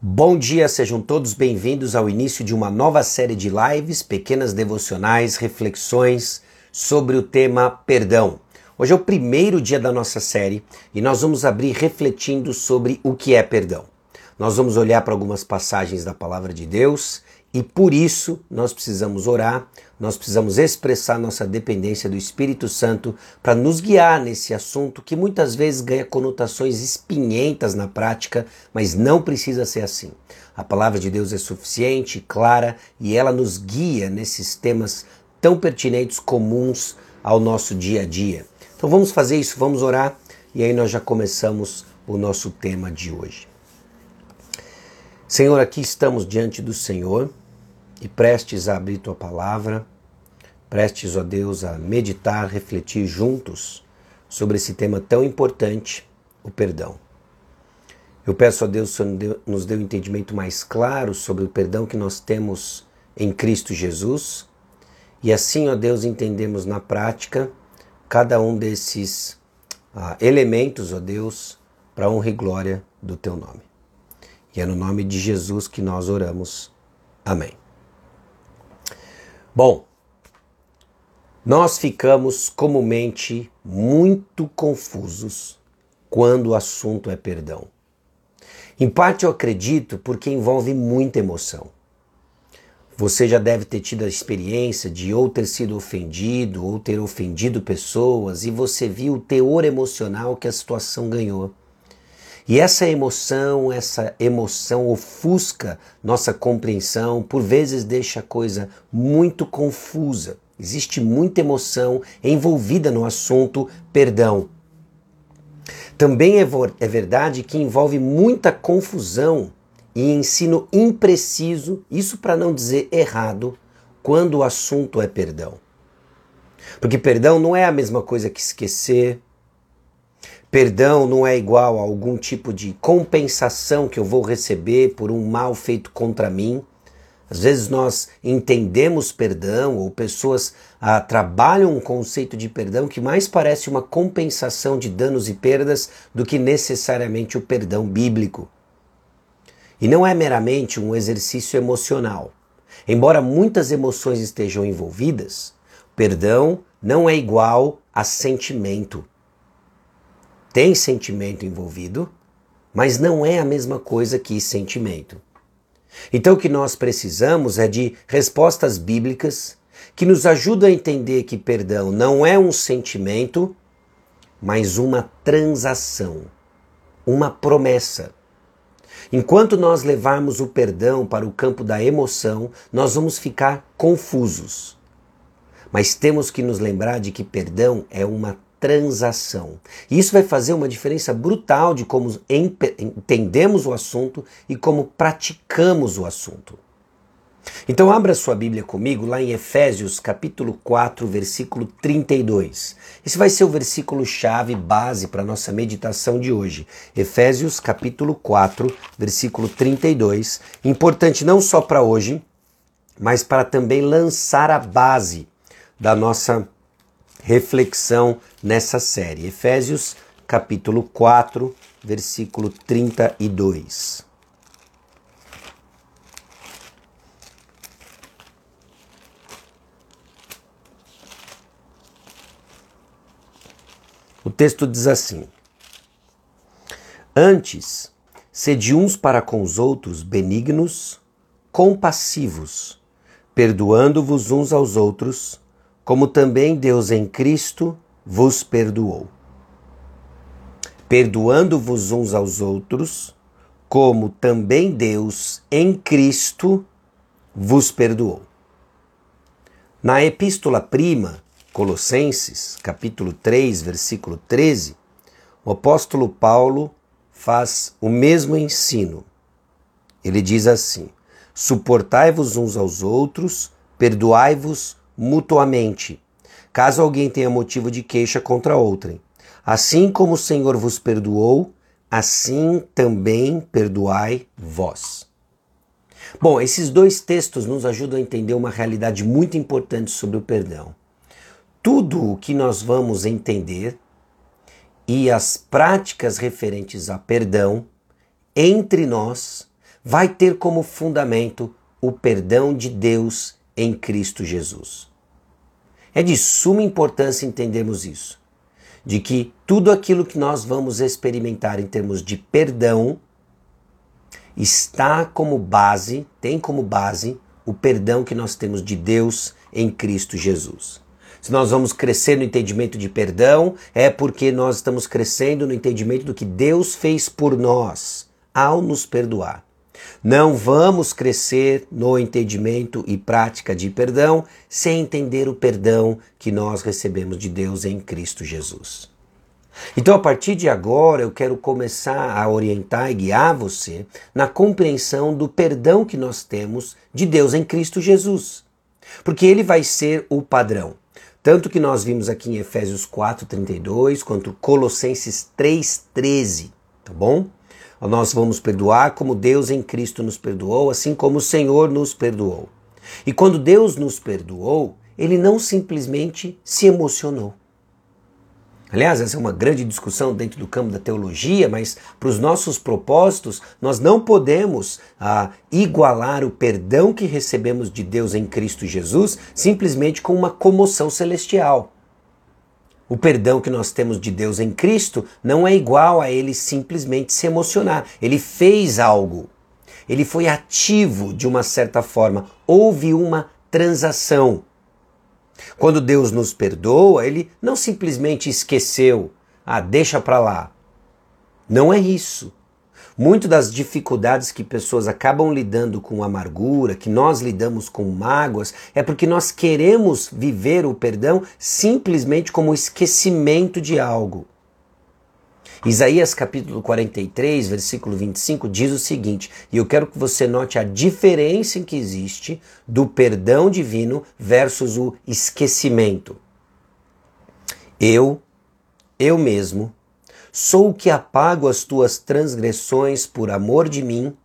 Bom dia, sejam todos bem-vindos ao início de uma nova série de lives, pequenas devocionais, reflexões sobre o tema perdão. Hoje é o primeiro dia da nossa série e nós vamos abrir refletindo sobre o que é perdão. Nós vamos olhar para algumas passagens da palavra de Deus e por isso nós precisamos orar, nós precisamos expressar nossa dependência do Espírito Santo para nos guiar nesse assunto que muitas vezes ganha conotações espinhentas na prática, mas não precisa ser assim. A palavra de Deus é suficiente, clara e ela nos guia nesses temas tão pertinentes, comuns ao nosso dia a dia. Então vamos fazer isso, vamos orar e aí nós já começamos o nosso tema de hoje. Senhor, aqui estamos diante do Senhor e prestes a abrir tua palavra, prestes, ó Deus, a meditar, refletir juntos sobre esse tema tão importante, o perdão. Eu peço a Deus que nos dê um entendimento mais claro sobre o perdão que nós temos em Cristo Jesus e assim, ó Deus, entendemos na prática cada um desses ah, elementos, ó Deus, para honra e glória do teu nome. E é no nome de Jesus que nós oramos. Amém. Bom, nós ficamos comumente muito confusos quando o assunto é perdão. Em parte eu acredito porque envolve muita emoção. Você já deve ter tido a experiência de ou ter sido ofendido ou ter ofendido pessoas e você viu o teor emocional que a situação ganhou. E essa emoção, essa emoção ofusca nossa compreensão, por vezes deixa a coisa muito confusa. Existe muita emoção envolvida no assunto perdão. Também é, é verdade que envolve muita confusão e ensino impreciso, isso para não dizer errado, quando o assunto é perdão. Porque perdão não é a mesma coisa que esquecer, Perdão não é igual a algum tipo de compensação que eu vou receber por um mal feito contra mim. Às vezes nós entendemos perdão ou pessoas ah, trabalham um conceito de perdão que mais parece uma compensação de danos e perdas do que necessariamente o perdão bíblico. E não é meramente um exercício emocional. Embora muitas emoções estejam envolvidas, perdão não é igual a sentimento tem sentimento envolvido, mas não é a mesma coisa que sentimento. Então o que nós precisamos é de respostas bíblicas que nos ajudam a entender que perdão não é um sentimento, mas uma transação, uma promessa. Enquanto nós levarmos o perdão para o campo da emoção, nós vamos ficar confusos. Mas temos que nos lembrar de que perdão é uma transação. E isso vai fazer uma diferença brutal de como entendemos o assunto e como praticamos o assunto. Então abra sua Bíblia comigo lá em Efésios capítulo 4, versículo 32. Esse vai ser o versículo chave base para a nossa meditação de hoje. Efésios capítulo 4, versículo 32. Importante não só para hoje, mas para também lançar a base da nossa reflexão nessa série. Efésios capítulo 4, versículo 32. O texto diz assim: Antes, sede uns para com os outros benignos, compassivos, perdoando-vos uns aos outros, como também Deus em Cristo vos perdoou. Perdoando-vos uns aos outros, como também Deus em Cristo vos perdoou. Na epístola prima, Colossenses, capítulo 3, versículo 13, o apóstolo Paulo faz o mesmo ensino. Ele diz assim: Suportai-vos uns aos outros, perdoai-vos mutuamente, caso alguém tenha motivo de queixa contra outrem. Assim como o Senhor vos perdoou, assim também perdoai vós. Bom, esses dois textos nos ajudam a entender uma realidade muito importante sobre o perdão. Tudo o que nós vamos entender e as práticas referentes a perdão entre nós vai ter como fundamento o perdão de Deus em Cristo Jesus. É de suma importância entendermos isso, de que tudo aquilo que nós vamos experimentar em termos de perdão está como base, tem como base o perdão que nós temos de Deus em Cristo Jesus. Se nós vamos crescer no entendimento de perdão, é porque nós estamos crescendo no entendimento do que Deus fez por nós ao nos perdoar. Não vamos crescer no entendimento e prática de perdão sem entender o perdão que nós recebemos de Deus em Cristo Jesus. Então, a partir de agora, eu quero começar a orientar e guiar você na compreensão do perdão que nós temos de Deus em Cristo Jesus. Porque ele vai ser o padrão. Tanto que nós vimos aqui em Efésios 4:32 quanto Colossenses 3:13, tá bom? Nós vamos perdoar como Deus em Cristo nos perdoou, assim como o Senhor nos perdoou. E quando Deus nos perdoou, ele não simplesmente se emocionou. Aliás, essa é uma grande discussão dentro do campo da teologia, mas para os nossos propósitos, nós não podemos ah, igualar o perdão que recebemos de Deus em Cristo Jesus simplesmente com uma comoção celestial. O perdão que nós temos de Deus em Cristo não é igual a ele simplesmente se emocionar. Ele fez algo. Ele foi ativo de uma certa forma. Houve uma transação. Quando Deus nos perdoa, ele não simplesmente esqueceu, ah, deixa para lá. Não é isso. Muito das dificuldades que pessoas acabam lidando com amargura, que nós lidamos com mágoas, é porque nós queremos viver o perdão simplesmente como esquecimento de algo. Isaías capítulo 43, versículo 25 diz o seguinte, e eu quero que você note a diferença que existe do perdão divino versus o esquecimento. Eu, eu mesmo, sou o que apago as tuas transgressões por amor de mim,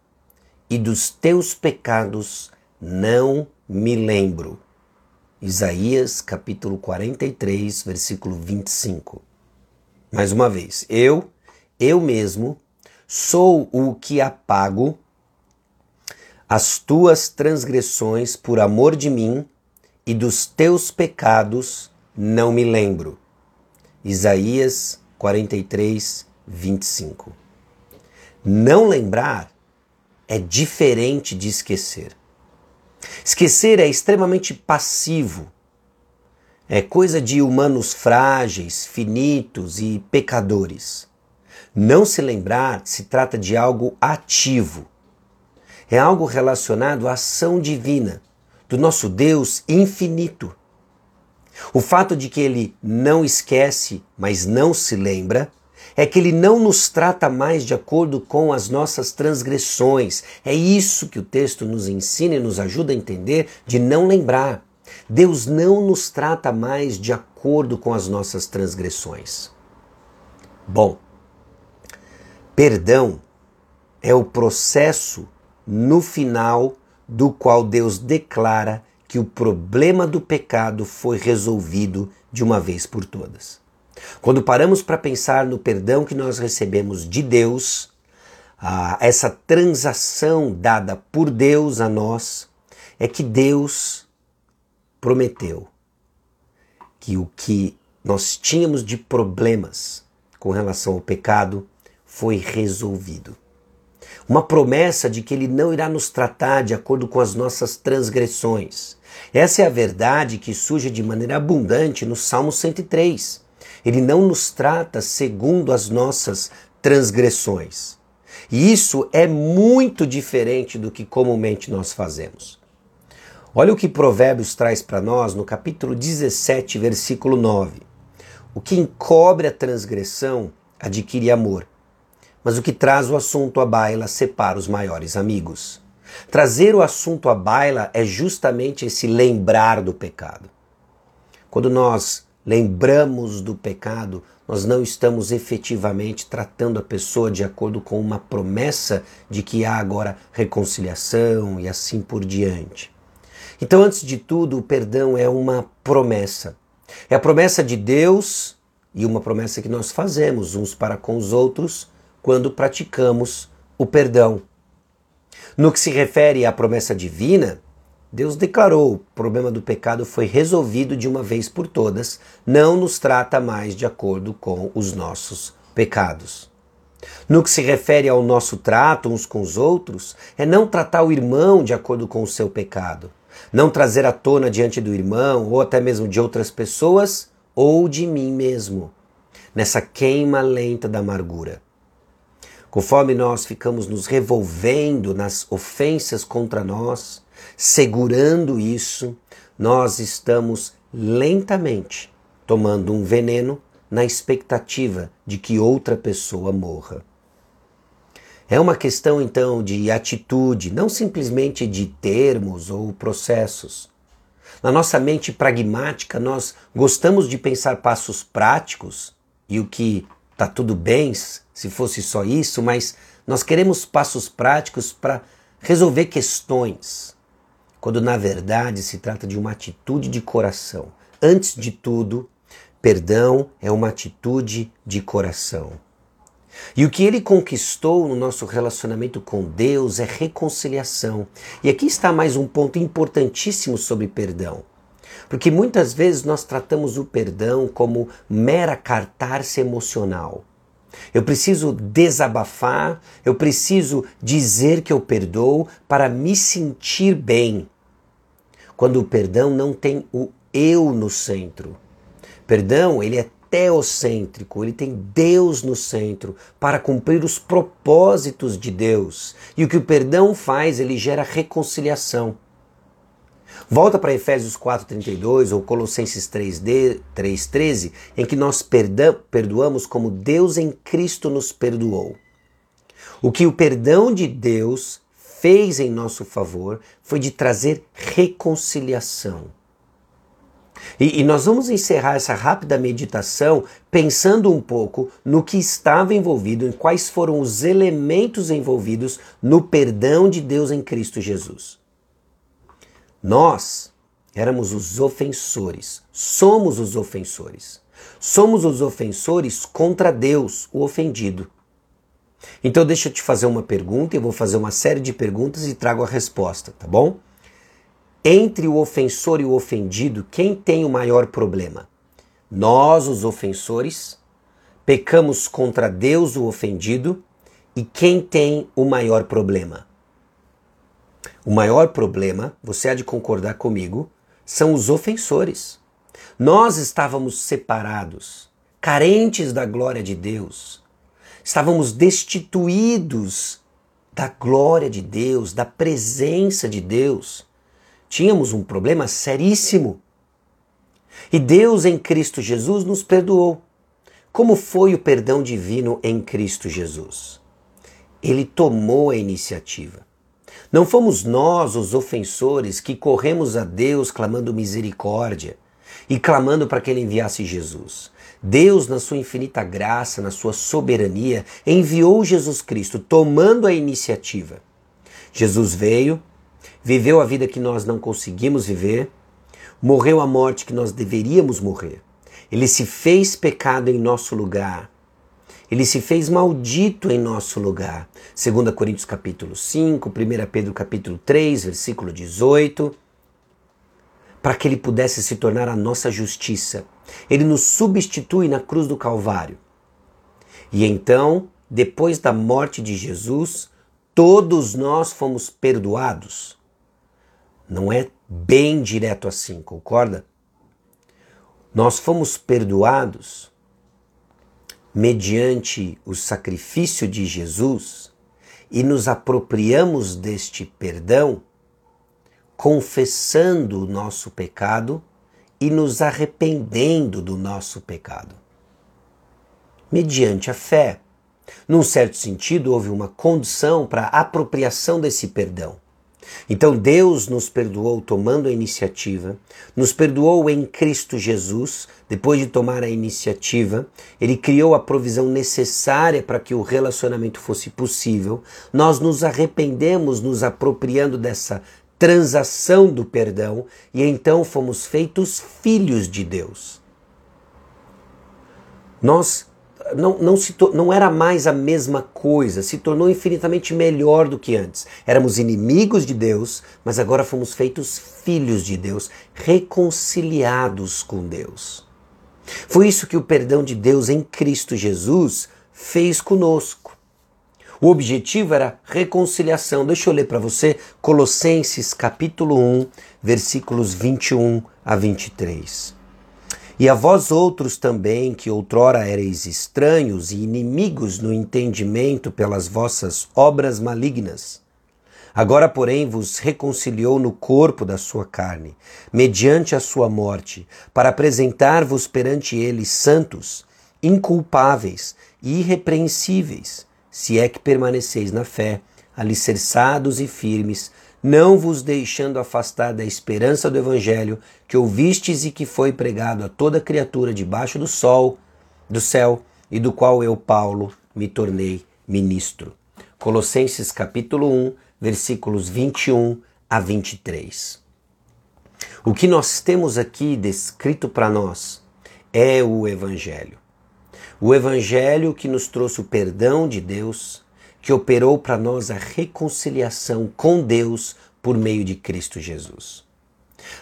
e dos teus pecados não me lembro. Isaías capítulo 43, versículo 25. Mais uma vez, eu, eu mesmo, sou o que apago as tuas transgressões por amor de mim e dos teus pecados não me lembro. Isaías 43, 25. Não lembrar é diferente de esquecer. Esquecer é extremamente passivo, é coisa de humanos frágeis, finitos e pecadores. Não se lembrar se trata de algo ativo. É algo relacionado à ação divina do nosso Deus infinito. O fato de que ele não esquece, mas não se lembra, é que ele não nos trata mais de acordo com as nossas transgressões. É isso que o texto nos ensina e nos ajuda a entender de não lembrar. Deus não nos trata mais de acordo com as nossas transgressões. Bom, perdão é o processo no final do qual Deus declara que o problema do pecado foi resolvido de uma vez por todas. Quando paramos para pensar no perdão que nós recebemos de Deus, essa transação dada por Deus a nós, é que Deus prometeu que o que nós tínhamos de problemas com relação ao pecado foi resolvido. Uma promessa de que ele não irá nos tratar de acordo com as nossas transgressões. Essa é a verdade que surge de maneira abundante no Salmo 103. Ele não nos trata segundo as nossas transgressões. E isso é muito diferente do que comumente nós fazemos. Olha o que Provérbios traz para nós no capítulo 17, versículo 9. O que encobre a transgressão adquire amor, mas o que traz o assunto à baila separa os maiores amigos. Trazer o assunto à baila é justamente esse lembrar do pecado. Quando nós lembramos do pecado, nós não estamos efetivamente tratando a pessoa de acordo com uma promessa de que há agora reconciliação e assim por diante. Então, antes de tudo, o perdão é uma promessa. É a promessa de Deus e uma promessa que nós fazemos uns para com os outros quando praticamos o perdão. No que se refere à promessa divina, Deus declarou: o problema do pecado foi resolvido de uma vez por todas, não nos trata mais de acordo com os nossos pecados. No que se refere ao nosso trato uns com os outros, é não tratar o irmão de acordo com o seu pecado, não trazer à tona diante do irmão ou até mesmo de outras pessoas ou de mim mesmo, nessa queima lenta da amargura. Conforme nós ficamos nos revolvendo nas ofensas contra nós, segurando isso, nós estamos lentamente tomando um veneno na expectativa de que outra pessoa morra. É uma questão então de atitude, não simplesmente de termos ou processos. Na nossa mente pragmática, nós gostamos de pensar passos práticos e o que está tudo bem se fosse só isso, mas nós queremos passos práticos para resolver questões, quando na verdade se trata de uma atitude de coração. Antes de tudo, perdão é uma atitude de coração. E o que ele conquistou no nosso relacionamento com Deus é reconciliação. E aqui está mais um ponto importantíssimo sobre perdão. Porque muitas vezes nós tratamos o perdão como mera cartarse emocional. Eu preciso desabafar, eu preciso dizer que eu perdoo para me sentir bem. Quando o perdão não tem o eu no centro. Perdão, ele é teocêntrico, ele tem Deus no centro para cumprir os propósitos de Deus. E o que o perdão faz, ele gera reconciliação. Volta para Efésios 4:32 ou Colossenses 3:13, em que nós perdoamos como Deus em Cristo nos perdoou. O que o perdão de Deus fez em nosso favor foi de trazer reconciliação. E, e, nós vamos encerrar essa rápida meditação pensando um pouco no que estava envolvido, em quais foram os elementos envolvidos no perdão de Deus em Cristo Jesus. Nós éramos os ofensores, somos os ofensores. Somos os ofensores contra Deus, o ofendido. Então deixa eu te fazer uma pergunta, eu vou fazer uma série de perguntas e trago a resposta, tá bom? Entre o ofensor e o ofendido, quem tem o maior problema? Nós, os ofensores, pecamos contra Deus, o ofendido, e quem tem o maior problema? O maior problema, você há de concordar comigo, são os ofensores. Nós estávamos separados, carentes da glória de Deus. Estávamos destituídos da glória de Deus, da presença de Deus. Tínhamos um problema seríssimo. E Deus em Cristo Jesus nos perdoou. Como foi o perdão divino em Cristo Jesus? Ele tomou a iniciativa. Não fomos nós os ofensores que corremos a Deus clamando misericórdia e clamando para que Ele enviasse Jesus. Deus, na sua infinita graça, na sua soberania, enviou Jesus Cristo, tomando a iniciativa. Jesus veio, viveu a vida que nós não conseguimos viver, morreu a morte que nós deveríamos morrer. Ele se fez pecado em nosso lugar ele se fez maldito em nosso lugar. 2 Coríntios capítulo 5, 1 Pedro capítulo 3, versículo 18. Para que ele pudesse se tornar a nossa justiça. Ele nos substitui na cruz do Calvário. E então, depois da morte de Jesus, todos nós fomos perdoados. Não é bem direto assim, concorda? Nós fomos perdoados mediante o sacrifício de Jesus e nos apropriamos deste perdão, confessando o nosso pecado e nos arrependendo do nosso pecado. Mediante a fé. Num certo sentido, houve uma condição para a apropriação desse perdão. Então Deus nos perdoou tomando a iniciativa, nos perdoou em Cristo Jesus, depois de tomar a iniciativa, ele criou a provisão necessária para que o relacionamento fosse possível. Nós nos arrependemos, nos apropriando dessa transação do perdão e então fomos feitos filhos de Deus. Nós não, não, se não era mais a mesma coisa, se tornou infinitamente melhor do que antes. Éramos inimigos de Deus, mas agora fomos feitos filhos de Deus, reconciliados com Deus. Foi isso que o perdão de Deus em Cristo Jesus fez conosco. O objetivo era reconciliação. Deixa eu ler para você Colossenses capítulo 1, versículos 21 a 23. E a vós outros também, que outrora ereis estranhos e inimigos no entendimento pelas vossas obras malignas, agora, porém, vos reconciliou no corpo da sua carne, mediante a sua morte, para apresentar-vos perante ele santos, inculpáveis e irrepreensíveis, se é que permaneceis na fé, alicerçados e firmes, não vos deixando afastar da esperança do Evangelho que ouvistes e que foi pregado a toda criatura debaixo do sol, do céu, e do qual eu, Paulo, me tornei ministro. Colossenses capítulo 1, versículos 21 a 23. O que nós temos aqui descrito para nós é o Evangelho. O Evangelho que nos trouxe o perdão de Deus, que operou para nós a reconciliação com Deus por meio de Cristo Jesus.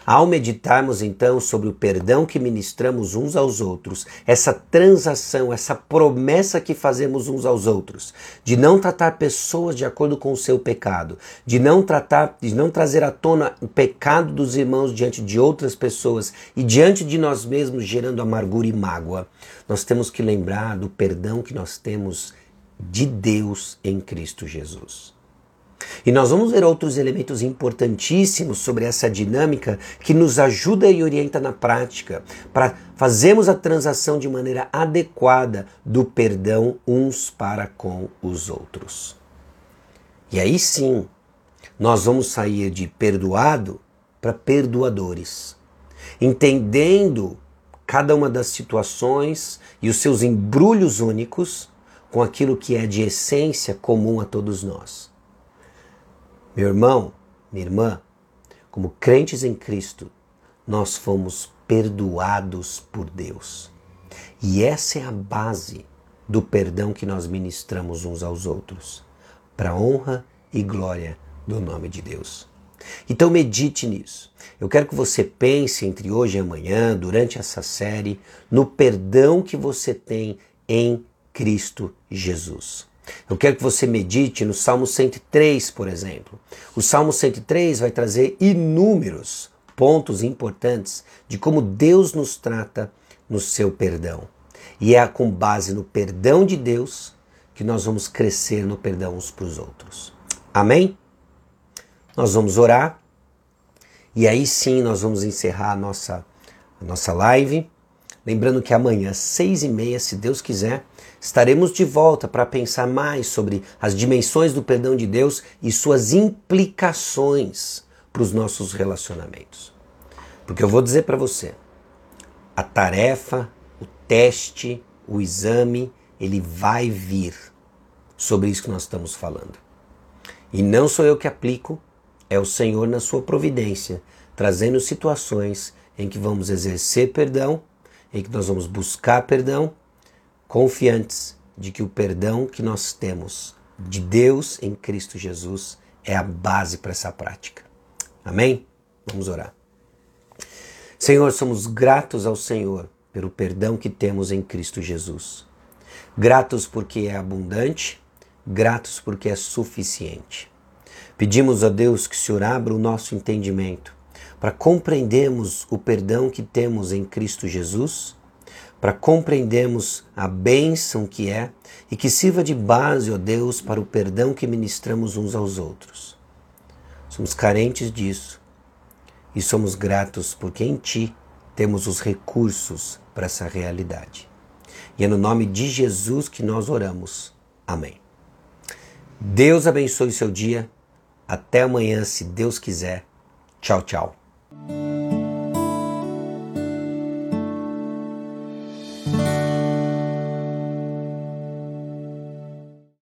Ao meditarmos então sobre o perdão que ministramos uns aos outros, essa transação, essa promessa que fazemos uns aos outros, de não tratar pessoas de acordo com o seu pecado, de não tratar, de não trazer à tona o pecado dos irmãos diante de outras pessoas e diante de nós mesmos, gerando amargura e mágoa, nós temos que lembrar do perdão que nós temos de Deus em Cristo Jesus. E nós vamos ver outros elementos importantíssimos sobre essa dinâmica que nos ajuda e orienta na prática para fazermos a transação de maneira adequada do perdão uns para com os outros. E aí sim, nós vamos sair de perdoado para perdoadores, entendendo cada uma das situações e os seus embrulhos únicos com aquilo que é de essência comum a todos nós. Meu irmão, minha irmã, como crentes em Cristo, nós fomos perdoados por Deus. E essa é a base do perdão que nós ministramos uns aos outros, para honra e glória do nome de Deus. Então medite nisso. Eu quero que você pense entre hoje e amanhã, durante essa série, no perdão que você tem em Cristo Jesus. Eu quero que você medite no Salmo 103, por exemplo. O Salmo 103 vai trazer inúmeros pontos importantes de como Deus nos trata no seu perdão. E é com base no perdão de Deus que nós vamos crescer no perdão uns para os outros. Amém? Nós vamos orar e aí sim nós vamos encerrar a nossa, a nossa live. Lembrando que amanhã, seis e meia, se Deus quiser, estaremos de volta para pensar mais sobre as dimensões do perdão de Deus e suas implicações para os nossos relacionamentos. Porque eu vou dizer para você, a tarefa, o teste, o exame, ele vai vir sobre isso que nós estamos falando. E não sou eu que aplico, é o Senhor na sua providência, trazendo situações em que vamos exercer perdão em que nós vamos buscar perdão, confiantes de que o perdão que nós temos de Deus em Cristo Jesus é a base para essa prática. Amém? Vamos orar. Senhor, somos gratos ao Senhor pelo perdão que temos em Cristo Jesus. Gratos porque é abundante, gratos porque é suficiente. Pedimos a Deus que o Senhor abra o nosso entendimento para compreendermos o perdão que temos em Cristo Jesus, para compreendermos a bênção que é e que sirva de base, ó Deus, para o perdão que ministramos uns aos outros. Somos carentes disso e somos gratos porque em Ti temos os recursos para essa realidade. E é no nome de Jesus que nós oramos. Amém. Deus abençoe seu dia. Até amanhã, se Deus quiser. Tchau, tchau.